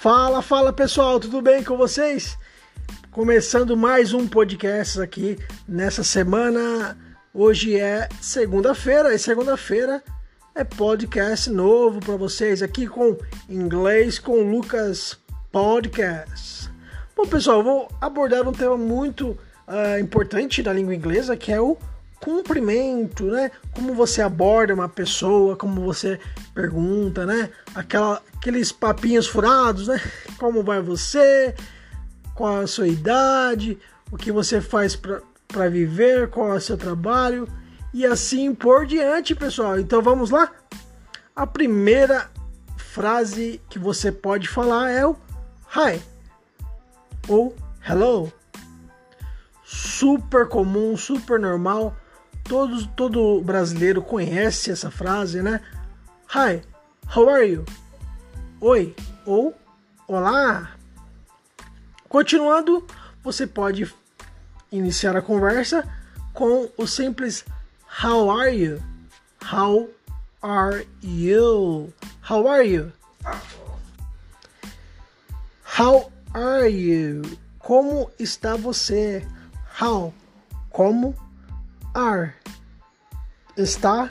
Fala, fala pessoal, tudo bem com vocês? Começando mais um podcast aqui nessa semana. Hoje é segunda-feira e segunda-feira é podcast novo para vocês aqui com inglês com Lucas Podcast. Bom, pessoal, vou abordar um tema muito uh, importante da língua inglesa que é o cumprimento, né? Como você aborda uma pessoa, como você pergunta, né? Aquela, aqueles papinhos furados, né? Como vai você? Qual a sua idade? O que você faz para viver? Qual é o seu trabalho? E assim por diante, pessoal. Então vamos lá? A primeira frase que você pode falar é o hi ou hello. Super comum, super normal Todos, todo brasileiro conhece essa frase, né? Hi, how are you? Oi ou Olá. Continuando, você pode iniciar a conversa com o simples How are you? How are you? How are you? How are you? Como está você? How? Como? Are? está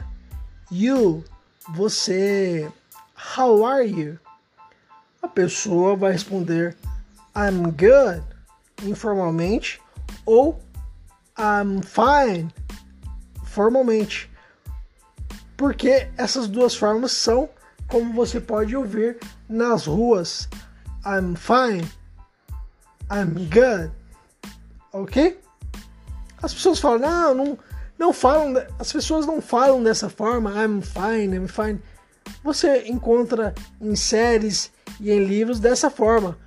you, você. How are you? A pessoa vai responder I'm good informalmente ou I'm fine formalmente. Porque essas duas formas são como você pode ouvir nas ruas. I'm fine. I'm good. Ok? As pessoas falam, não, não não falam, as pessoas não falam dessa forma, I'm fine, I'm fine. Você encontra em séries e em livros dessa forma.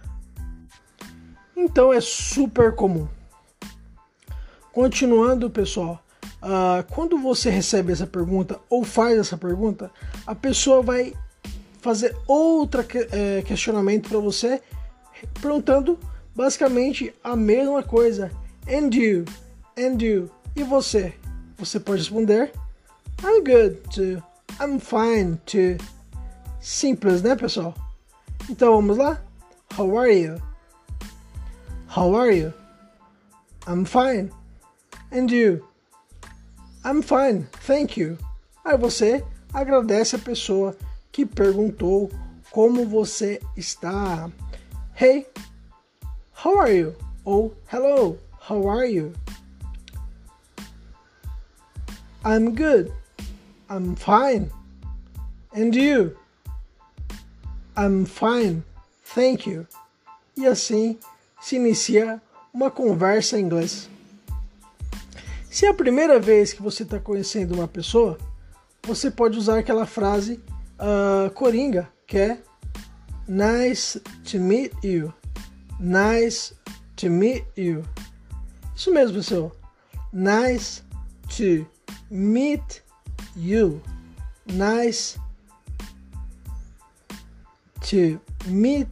Então é super comum. Continuando, pessoal, uh, quando você recebe essa pergunta ou faz essa pergunta, a pessoa vai fazer outro que, é, questionamento para você, perguntando basicamente a mesma coisa. And you? And you? E você? Você pode responder I'm good too. I'm fine too. Simples, né, pessoal? Então vamos lá? How are you? How are you? I'm fine. And you? I'm fine, thank you. Aí você agradece a pessoa que perguntou como você está. Hey, how are you? Ou hello, how are you? I'm good. I'm fine. And you? I'm fine. Thank you. E assim se inicia uma conversa em inglês. Se é a primeira vez que você está conhecendo uma pessoa, você pode usar aquela frase uh, coringa, que é Nice to meet you. Nice to meet you. Isso mesmo, pessoal. Nice to meet you. Nice to meet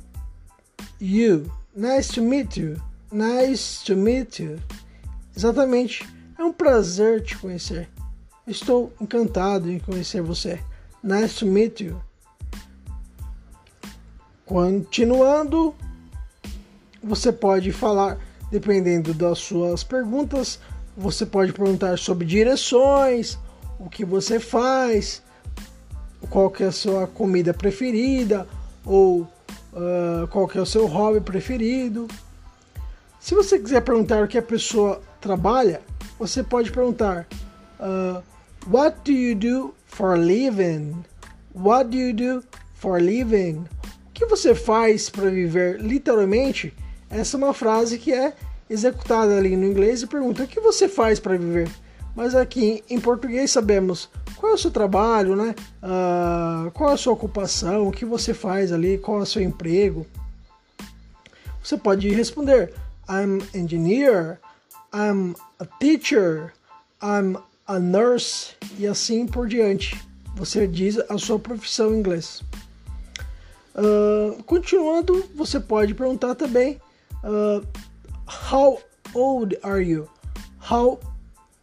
you. Nice to meet you. Nice to meet you. Exatamente. É um prazer te conhecer. Estou encantado em conhecer você. Nice to meet you. Continuando, você pode falar, dependendo das suas perguntas, você pode perguntar sobre direções, o que você faz, qual que é a sua comida preferida ou uh, qual que é o seu hobby preferido. Se você quiser perguntar o que a pessoa trabalha, você pode perguntar uh, What do you do for living? What do you do for living? O que você faz para viver? Literalmente, essa é uma frase que é executada ali no inglês e pergunta: o que você faz para viver? Mas aqui em português sabemos qual é o seu trabalho, né? Uh, qual é a sua ocupação, o que você faz ali, qual é o seu emprego. Você pode responder: I'm engineer, I'm a teacher, I'm a nurse e assim por diante. Você diz a sua profissão em inglês. Uh, continuando, você pode perguntar também uh, How old are you? How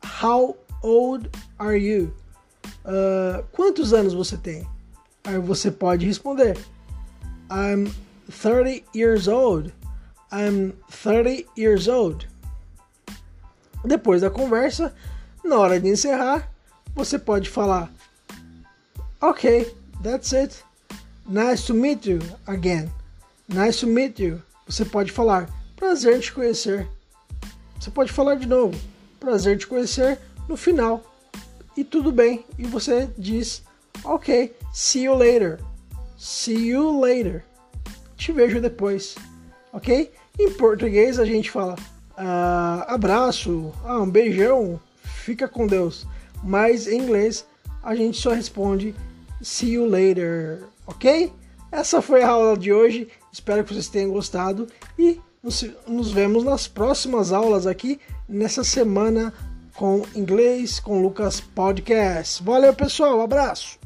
How old are you? Uh, quantos anos você tem? Aí você pode responder I'm 30 years old. I'm 30 years old. Depois da conversa, na hora de encerrar, você pode falar: Ok, that's it. Nice to meet you again. Nice to meet you. Você pode falar: Prazer te conhecer. Você pode falar de novo: Prazer te conhecer no final. E tudo bem. E você diz: Ok, see you later. See you later. Te vejo depois. Ok? Em português a gente fala ah, abraço, ah, um beijão, fica com Deus. Mas em inglês a gente só responde see you later, ok? Essa foi a aula de hoje. Espero que vocês tenham gostado e nos, vemos nas próximas aulas aqui nessa semana com inglês com Lucas Podcast. Valeu, pessoal. Abraço.